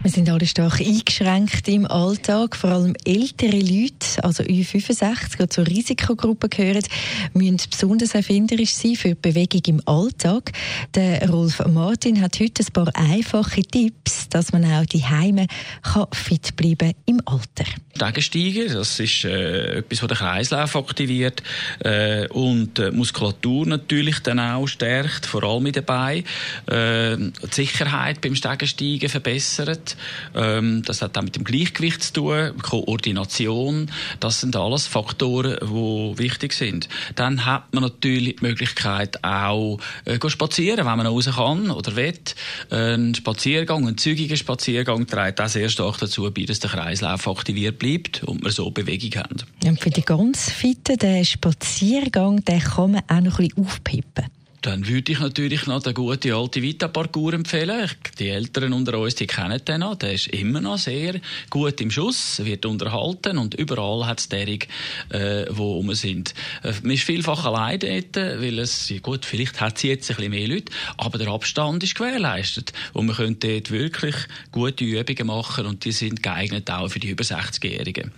wir sind alle stark eingeschränkt im Alltag. Vor allem ältere Leute, also Ü65, die zur Risikogruppe gehören, müssen besonders erfinderisch sein für die Bewegung im Alltag. Der Rolf Martin hat heute ein paar einfache Tipps, dass man auch die Heime fit bleiben im Alter. Stegensteigen, das ist äh, etwas, das den Kreislauf aktiviert äh, und äh, Muskulatur natürlich dann auch stärkt, vor allem mit dabei. Äh, die Sicherheit beim Stegensteigen verbessert. Ähm, das hat auch mit dem Gleichgewicht zu tun, Koordination. Das sind alles Faktoren, die wichtig sind. Dann hat man natürlich die Möglichkeit auch äh, spazieren, wenn man raus kann oder will. Ein Spaziergang, ein zügiger Spaziergang trägt auch sehr stark dazu bei, dass der Kreislauf aktiviert bleibt und wir so Bewegung haben. Und für die ganz Fitten, den Spaziergang, den kann man auch noch ein bisschen aufpippen. Dann würde ich natürlich noch den guten alten Vita-Parcours empfehlen. Die Älteren unter uns, die kennen den noch. Der ist immer noch sehr gut im Schuss, wird unterhalten und überall hat es derig, äh, wo rum sind. Äh, man ist vielfach allein dort, weil es, gut, vielleicht hat sie jetzt ein bisschen mehr Leute, aber der Abstand ist gewährleistet. Und man könnte dort wirklich gute Übungen machen und die sind geeignet auch für die über 60-Jährigen.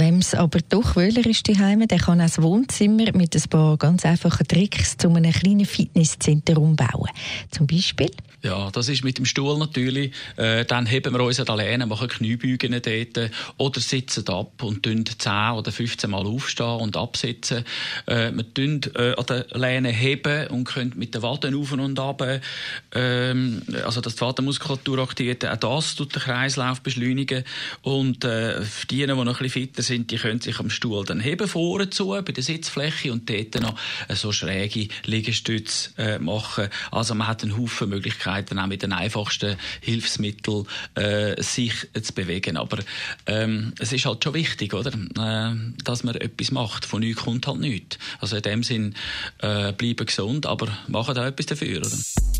Wenn es aber doch wöhler ist daheim, dann kann auch Wohnzimmer mit ein paar ganz einfachen Tricks zu einem kleinen Fitnesscenter umbauen. Zum Beispiel ja, das ist mit dem Stuhl natürlich. Äh, dann heben wir uns an der Lehne, machen Kniebeugen dort oder sitzen ab und tun 10 oder 15 Mal aufstehen und absitzen. Äh, wir tun äh, an der Lehne heben und können mit den Waden auf und ab, ähm, also dass die Wadenmuskulatur aktiviert. Auch das tut den Kreislauf beschleunigen. Und äh, die, die noch ein bisschen fitter sind, die können sich am Stuhl dann heben vorne zu, bei der Sitzfläche und dort noch so schräge Liegestütze äh, machen. Also man hat einen Haufen Möglichkeiten Möglichkeiten, auch mit den einfachsten Hilfsmitteln äh, sich zu bewegen. Aber ähm, es ist halt schon wichtig, oder? Äh, dass man etwas macht. Von nichts kommt halt nichts. Also in dem Sinn, äh, bleiben gesund, aber machen auch etwas dafür, oder?